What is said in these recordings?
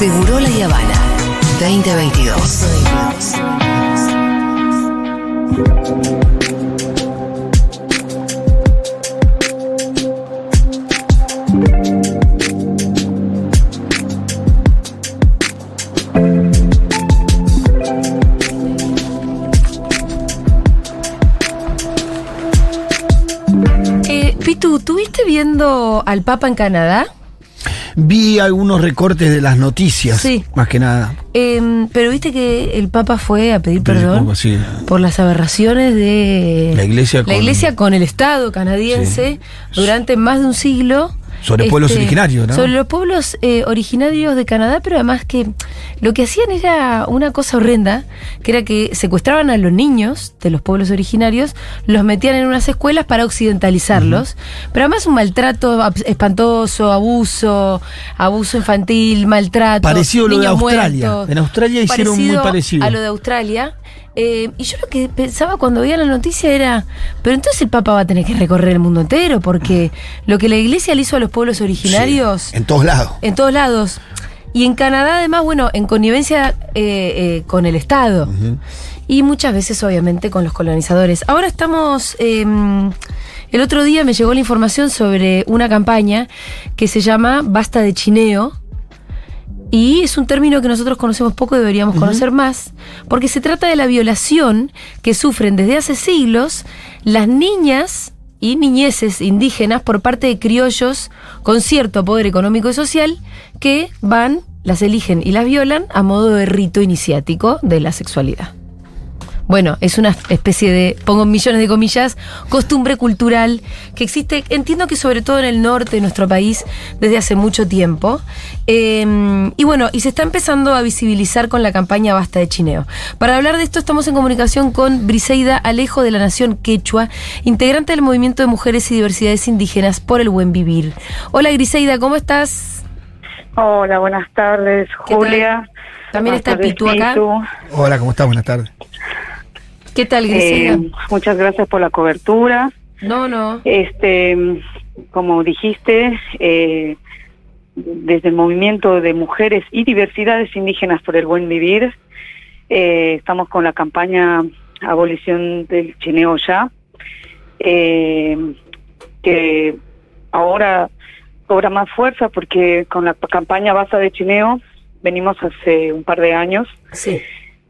Seguro La Habana 2022. Eh, Pitu, ¿tuviste viendo al Papa en Canadá? Vi algunos recortes de las noticias, Sí. más que nada. Em, pero viste que el Papa fue a pedir perdón sí. por las aberraciones de La iglesia la con- iglesia con el Estado canadiense durante más de un siglo. Este, Sobre pueblos originarios, ¿no? Sobre los pueblos eh, originarios de Canadá, pero además que lo que hacían era una cosa horrenda, que era que secuestraban a los niños de los pueblos originarios, los metían en unas escuelas para occidentalizarlos, pero además un maltrato espantoso, abuso, abuso infantil, maltrato. Parecido a lo de Australia. muertos. En Australia hicieron muy parecido. A lo de Australia. Eh, y yo lo que pensaba cuando veía la noticia era, pero entonces el Papa va a tener que recorrer el mundo entero, porque lo que la iglesia le hizo a los pueblos originarios, Sí, en todos lados. en todos lados, y en Canadá además, bueno, en connivencia eh, eh, con el Estado, y muchas veces obviamente con los colonizadores. Ahora estamos... eh, el otro día me llegó la información sobre una campaña que se llama Basta de Chineo, y es un término que nosotros conocemos poco y deberíamos conocer más, porque se trata de la violación que sufren desde hace siglos las niñas y niñeces indígenas por parte de criollos con cierto poder económico y social que van, las eligen y las violan a modo de rito iniciático de la sexualidad. Bueno, es una especie de, pongo millones de comillas, costumbre cultural que existe, entiendo que sobre todo en el norte de nuestro país desde hace mucho tiempo. Eh, y bueno, y se está empezando a visibilizar con la campaña Basta de Chineo. Para hablar de esto estamos en comunicación con Briseida Alejo de la Nación Quechua, integrante del Movimiento de Mujeres y Diversidades Indígenas por el Buen Vivir. Hola Griseida, ¿cómo estás? Hola, buenas tardes. Julia. También Buenas está Pitu acá. Hola, ¿cómo estás? Buenas tardes. ¿Qué tal Griseida? Eh, muchas gracias por la cobertura. no, no. Este, como dijiste, eh, desde el movimiento de mujeres y diversidades indígenas por el buen vivir, eh, estamos con la campaña Abolición del Chineo Ya, que ahora cobra más fuerza porque con la campaña Basta de Chineo venimos hace un par de años Sí.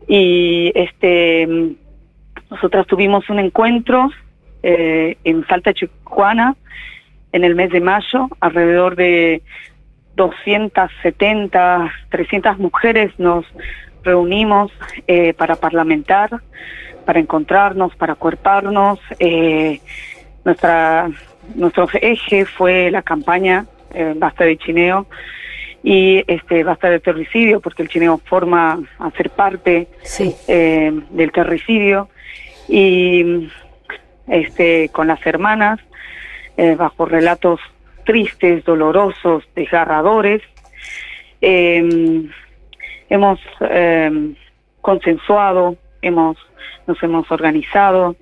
y este nosotras tuvimos un encuentro eh, en Salta Chihuahua en el mes de mayo alrededor de 270 300 mujeres nos reunimos eh, para parlamentar para encontrarnos para acuerparnos eh, nuestra nuestro eje fue la campaña eh, basta de chineo y este basta de terricidio porque el chineo forma a ser parte Sí. eh, del terricidio y este con las hermanas eh, bajo relatos tristes, dolorosos, desgarradores. Eh, hemos eh, consensuado, hemos nos hemos organizado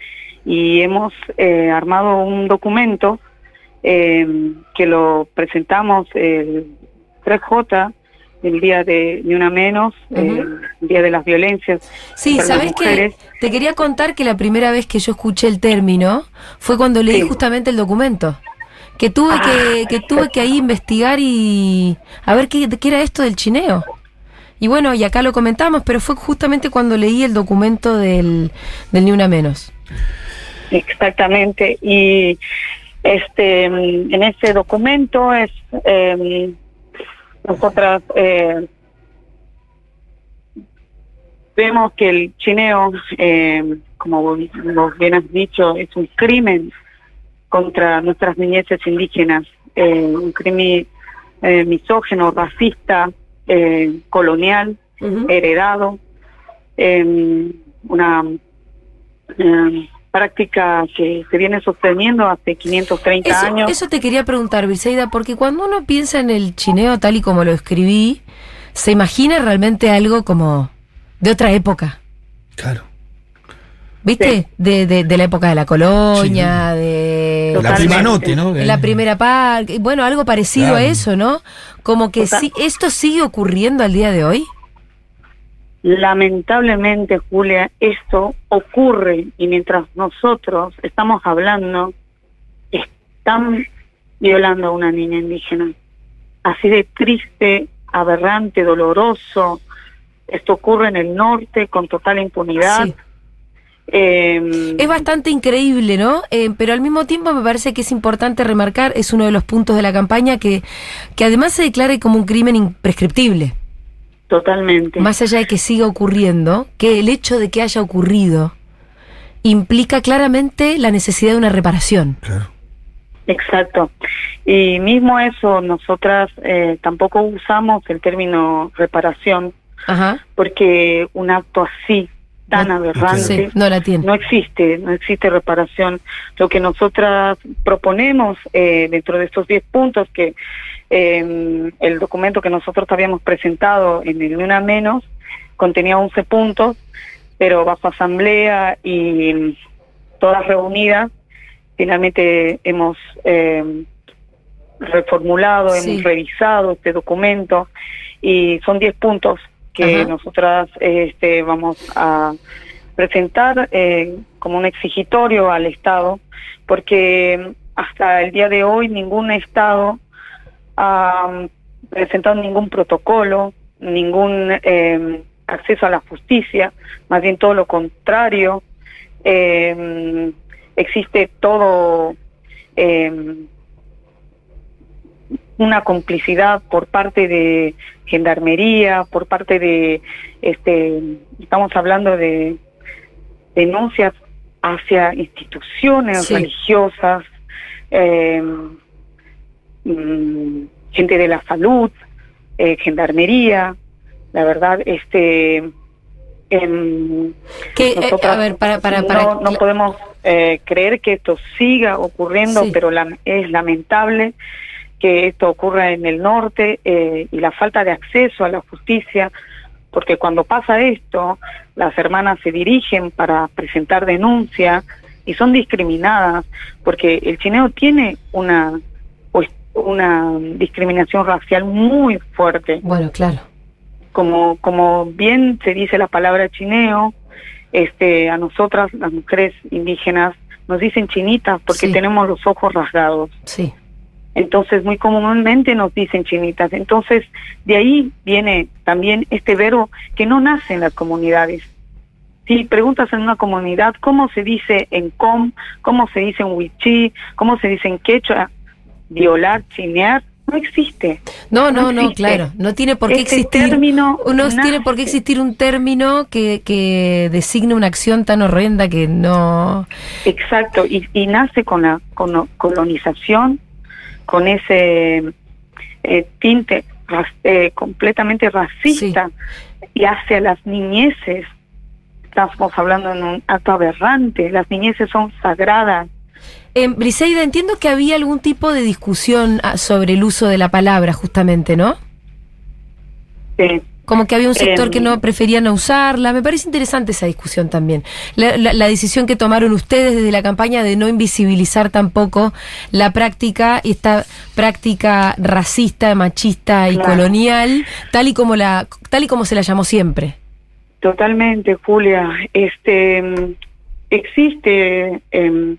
y hemos eh, armado un documento eh, que lo presentamos el 3J el día de Ni Una Menos, eh, el día de las violencias. Sí, ¿sabes mujeres. Te quería contar que la primera vez que yo escuché el término fue cuando leí Sí. justamente el documento. Que tuve Ah. que, que tuve que ahí investigar y a ver qué, qué era esto del chineo. Y bueno, y acá lo comentamos, pero fue justamente cuando leí el documento del, del Ni Una Menos. Exactamente. Y este en ese documento es eh, nosotras eh, vemos que el chineo, eh, como vos vos bien has dicho, es un crimen contra nuestras niñeces indígenas, eh, un crimen eh, misógeno, racista, eh, colonial, heredado, eh, una eh, práctica que se viene sosteniendo hace 530 Eso, años. eso te quería preguntar, Briseida, porque cuando uno piensa en el chineo tal y como lo escribí, se imagina realmente algo como de otra época. Claro. ¿Viste? Sí. De, de, de la época de la colonia, de Eh, La prima note, ¿no? la primera parte, bueno, algo parecido a eso, ¿no? Como que Total. sí, esto sigue ocurriendo al día de hoy. Lamentablemente, Julia, esto ocurre y mientras nosotros estamos hablando, están violando a una niña indígena. Así de triste, aberrante, doloroso. Esto ocurre en el norte con total impunidad. Sí. Eh, Es bastante increíble, ¿no? Eh, pero al mismo tiempo me parece que es importante remarcar, es uno de los puntos de la campaña que, que además se declare como un crimen imprescriptible. Totalmente. Más allá de que siga ocurriendo, que el hecho de que haya ocurrido implica claramente la necesidad de una reparación. Claro. Exacto. Y mismo eso, nosotras eh, tampoco usamos el término reparación Ajá. porque un acto así, tan No- aberrante, Sí, no la tiene. no existe, no existe reparación. Lo que nosotras proponemos eh, dentro de estos 10 puntos que eh, el documento que nosotros habíamos presentado en el Una Menos contenía 11 puntos, pero bajo asamblea y todas reunidas, finalmente hemos eh, reformulado, Sí. hemos revisado este documento y son 10 puntos que Ajá. nosotras este, vamos a presentar eh, como un exigitorio al Estado, porque hasta el día de hoy ningún Estado ha presentado ningún protocolo, ningún eh, acceso a la justicia, más bien todo lo contrario. Eh, existe todo eh, una complicidad por parte de gendarmería, por parte de, este, estamos hablando de denuncias hacia instituciones Sí. religiosas, eh, mm, gente de la salud, eh, gendarmería, la verdad, este, em, eh, a ver, para, para, para. no, no podemos eh, creer que esto siga ocurriendo, Sí. pero la- es lamentable que esto ocurra en el norte eh, y la falta de acceso a la justicia, porque cuando pasa esto, las hermanas se dirigen para presentar denuncia y son discriminadas, porque el chineo tiene una pues, una discriminación racial muy fuerte Bueno, claro. como como bien se dice la palabra chineo, este a nosotras las mujeres indígenas nos dicen chinitas porque Sí. tenemos los ojos rasgados. Sí. Entonces muy comúnmente nos dicen chinitas. Entonces de ahí viene también este verbo que no nace en las comunidades. Si preguntas en una comunidad cómo se dice en com, cómo se dice en wichí, cómo se dice en quechua, violar, chinear, no existe. No, no, No existe. claro. No tiene por qué Este existir. término No nace. tiene por qué existir un término que, que designe una acción tan horrenda que no. Exacto, y, y nace con la colonización, con ese eh, tinte eh, completamente racista y hacia las niñeces. Estamos hablando en un acto aberrante, las niñeces son sagradas. Eh, Briseida, entiendo que había algún tipo de discusión ah, sobre el uso de la palabra, justamente, ¿no? eh, Como que había un sector Em. que no prefería no usarla. Me parece interesante esa discusión también. La, la- la decisión que tomaron ustedes desde la campaña de no invisibilizar tampoco la práctica, esta práctica racista, machista y Claro. colonial, tal y como la, tal y como se la llamó siempre. Totalmente, Julia. Este existe em,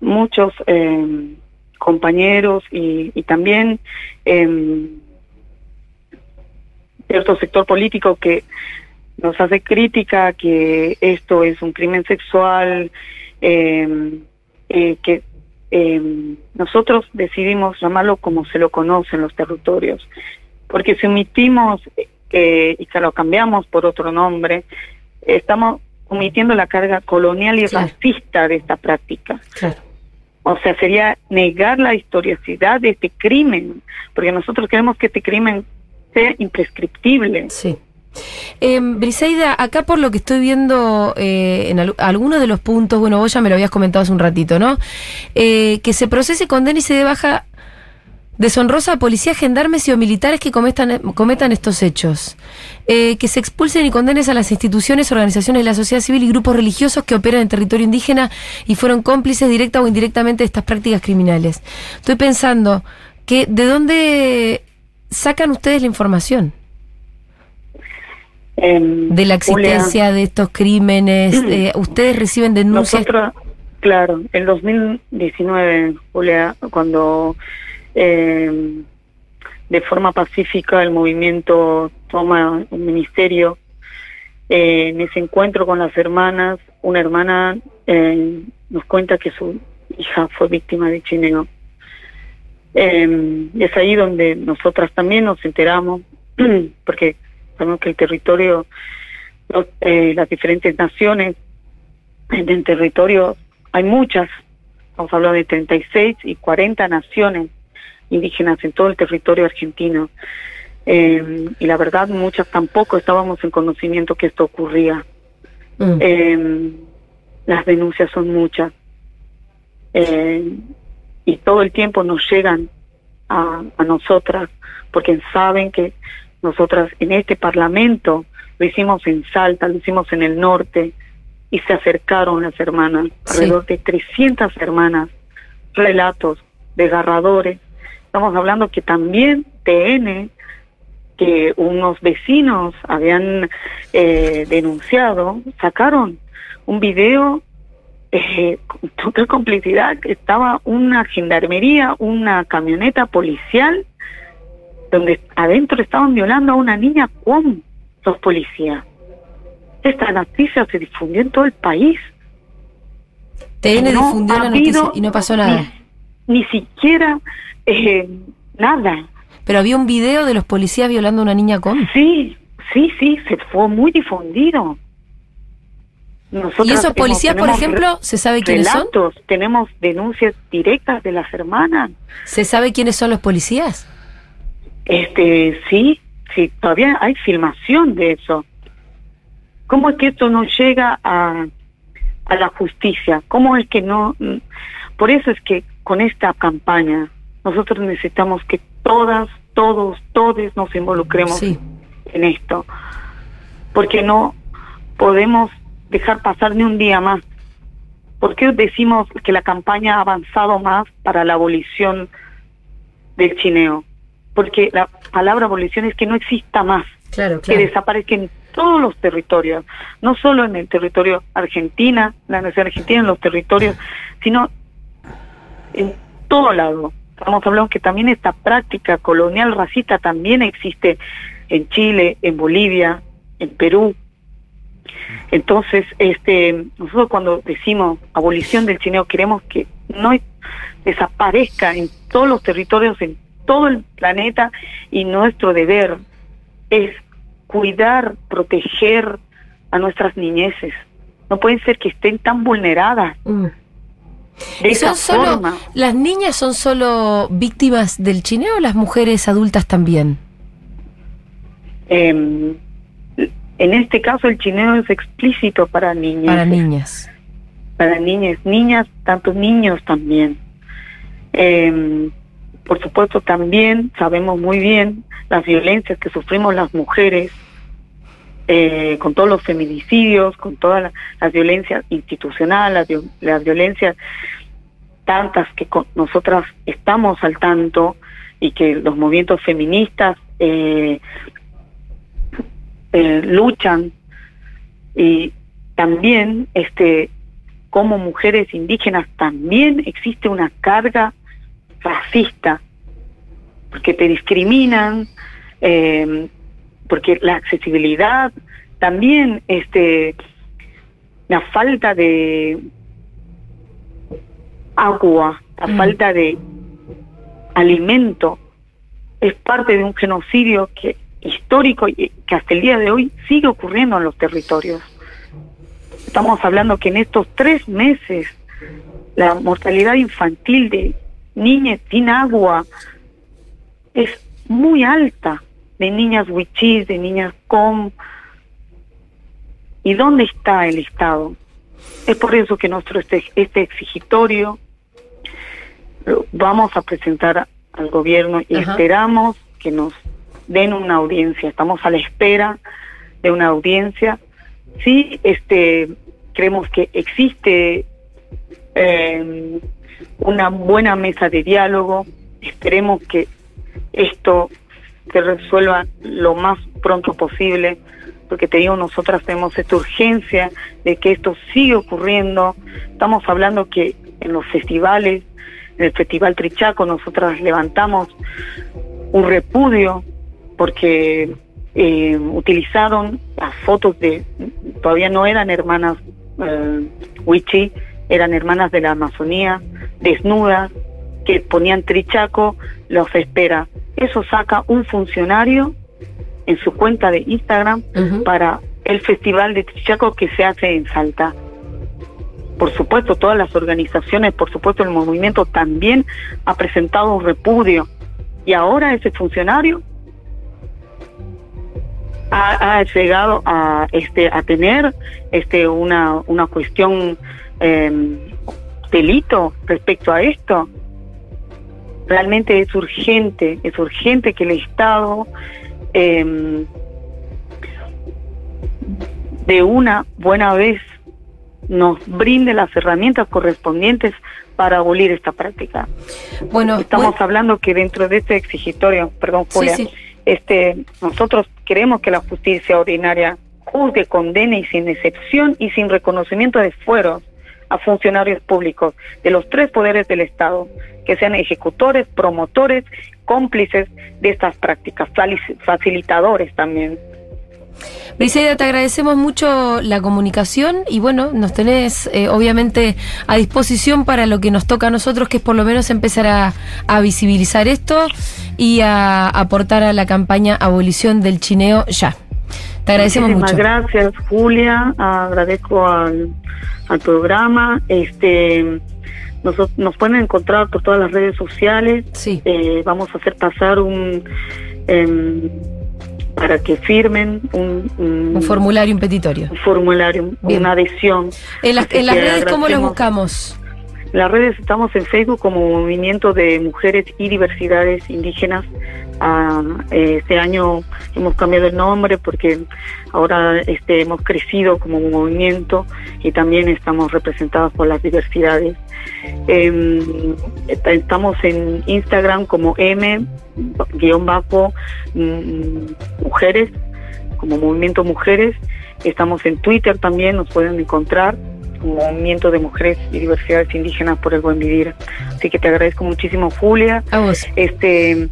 muchos em, compañeros y, y también em, cierto sector político que nos hace crítica que esto es un crimen sexual, em, eh, que em, nosotros decidimos llamarlo como se lo conoce en los territorios, porque si omitimos eh, y que lo cambiamos por otro nombre, estamos omitiendo la carga colonial y Claro. racista de esta práctica. Claro. O sea, sería negar la historicidad de este crimen, porque nosotros queremos que este crimen sea imprescriptible. Sí. Eh, Briseida, acá por lo que estoy viendo eh, en al- algunos de los puntos, bueno, vos ya me lo habías comentado hace un ratito, ¿no? Eh, que se procese, condene y se dé baja Deshonrosa a policías, gendarmes y o militares que cometan, cometan estos hechos. Eh, que se expulsen y condenes a las instituciones, organizaciones de la sociedad civil y grupos religiosos que operan en territorio indígena y fueron cómplices directa o indirectamente de estas prácticas criminales. Estoy pensando que de dónde sacan ustedes la información Em, de la Julia, existencia de estos crímenes. eh, ustedes reciben denuncias. Nosotros, claro, en 2019, Julia, cuando eh, de forma pacífica el movimiento toma un ministerio, eh, en ese encuentro con las hermanas, una hermana eh, nos cuenta que su hija fue víctima de chineo. Eh, es ahí donde nosotras también nos enteramos, porque sabemos que el territorio, los, eh, las diferentes naciones en el territorio, hay muchas, vamos a hablar de 36 y 40 naciones indígenas en todo el territorio argentino. Eh, y la verdad, muchas tampoco estábamos en conocimiento que esto ocurría. Mm. Eh, las denuncias son muchas. Eh, y todo el tiempo nos llegan a, a nosotras, porque saben que nosotras en este Parlamento lo hicimos en Salta, lo hicimos en el norte, y se acercaron las hermanas, Sí. alrededor de 300 hermanas, relatos desgarradores. Estamos hablando que también TN, que unos vecinos habían eh, denunciado, sacaron un video eh, con total complicidad. Estaba una gendarmería, una camioneta policial, donde adentro estaban violando a una niña con los policías. Esta noticia se difundió en todo el país. TN No difundió ha la noticia y no pasó nada. Ni, ni siquiera eh, nada. Pero había un video de los policías violando a una niña con. Sí, sí, sí, se fue muy difundido. ¿Y esos policías, por ejemplo, se sabe quiénes son? tenemos denuncias directas de las hermanas. ¿Se sabe quiénes son los policías? Este, sí, sí, todavía hay filmación de eso. ¿Cómo es que esto no llega a, a la justicia? ¿Cómo es que no? Por eso es que con esta campaña nosotros necesitamos que todas, todos, todes nos involucremos Sí. en esto, porque no podemos dejar pasar ni un día más. ¿Por qué decimos que la campaña ha avanzado más para la abolición del chineo? Porque la palabra abolición es que no exista más, Claro, que desaparezca en todos los territorios, no solo en el territorio argentina, la nación argentina, en los territorios, sino en todo lado. Estamos hablando que también esta práctica colonial racista también existe en Chile, en Bolivia, en Perú. Entonces, este, nosotros cuando decimos abolición del chineo queremos que no desaparezca en todos los territorios, en todo el planeta y nuestro deber es cuidar, proteger a nuestras niñeces. No pueden ser que estén tan vulneradas Mm. de ¿Y son solo, forma. las niñas son solo víctimas del chineo o las mujeres adultas también? Eh, en este caso el chineo es explícito para niñas. Para niñas. Para niñas, niñas, tanto niños también. Eh, por supuesto también sabemos muy bien las violencias que sufrimos las mujeres eh, con todos los feminicidios, con todas la- las violencias institucionales, las, vio- las violencias tantas que con- nosotras estamos al tanto y que los movimientos feministas eh, eh, luchan y también este como mujeres indígenas también existe una carga racista porque te discriminan eh, porque la accesibilidad también este la falta de agua la Mm. falta de alimento es parte de un genocidio que histórico y que hasta el día de hoy sigue ocurriendo en los territorios estamos hablando que en estos tres meses la mortalidad infantil de niñas sin agua es muy alta, de niñas wichis, de niñas com. ¿Y dónde está el Estado? Es por eso que nuestro este, este exigitorio lo vamos a presentar al gobierno y Ajá. esperamos que nos den una audiencia. Estamos a la espera de una audiencia. Sí, este, creemos que existe eh, una buena mesa de diálogo. Esperemos que esto se resuelva lo más pronto posible, porque te digo, nosotras tenemos esta urgencia de que esto siga ocurriendo. Estamos hablando que en los festivales, en el Festival Trichaco, nosotras levantamos un repudio porque eh, utilizaron las fotos de, todavía no eran hermanas eh, Wichi, eran hermanas de la Amazonía, desnudas, que ponían Trichaco, los espera. Eso saca un funcionario en su cuenta de Instagram para el festival de Trichaco que se hace en Salta. Por supuesto, todas las organizaciones, por supuesto, el movimiento también ha presentado un repudio. Y ahora ese funcionario ha, ha llegado a este a tener este una una cuestión eh, delito respecto a esto. Realmente es urgente es urgente que el estado eh, de una buena vez nos brinde las herramientas correspondientes para abolir esta práctica. Bueno, Estamos bueno, hablando que dentro de este exigitorio, perdón, Sí, Julia, sí. Este, nosotros queremos que la justicia ordinaria juzgue, condene y sin excepción y sin reconocimiento de fueros a funcionarios públicos de los tres poderes del Estado, que sean ejecutores, promotores, cómplices de estas prácticas, facilitadores también. Briseida, te agradecemos mucho la comunicación y bueno, nos tenés eh, obviamente a disposición para lo que nos toca a nosotros, que es por lo menos empezar a, a visibilizar esto y a aportar a la campaña Abolición del Chineo ya. Te agradecemos Muchísimas mucho. gracias, Julia. Agradezco al, al programa. Este, nos, nos pueden encontrar por todas las redes sociales. Sí. Eh, vamos a hacer pasar un em, para que firmen un, un- Un formulario, un petitorio. un formulario, Bien. una adhesión. En las, Así en las redes, ¿cómo agradecemos. buscamos? En las redes estamos en Facebook como Movimiento de Mujeres y Diversidades Indígenas. Eh, este año hemos cambiado el nombre porque ahora este, hemos crecido como movimiento y también estamos representados por las diversidades. Em, est- estamos en Instagram como M-bajo mujeres, como Movimiento Mujeres. Estamos en Twitter también, nos pueden encontrar Movimiento de Mujeres y Diversidades Indígenas por el Buen Vivir. Así que te agradezco muchísimo, Julia. A vos. Este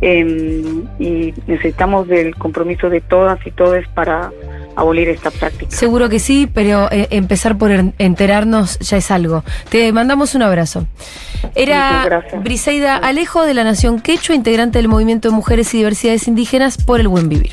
em, y necesitamos del compromiso de todas y todos para abolir esta práctica. Seguro que sí, pero eh, empezar por en- enterarnos ya es algo. Te mandamos un abrazo. Era. Briseida Alejo de la Nación Quechua, integrante del Movimiento de Mujeres y Diversidades Indígenas por el Buen Vivir.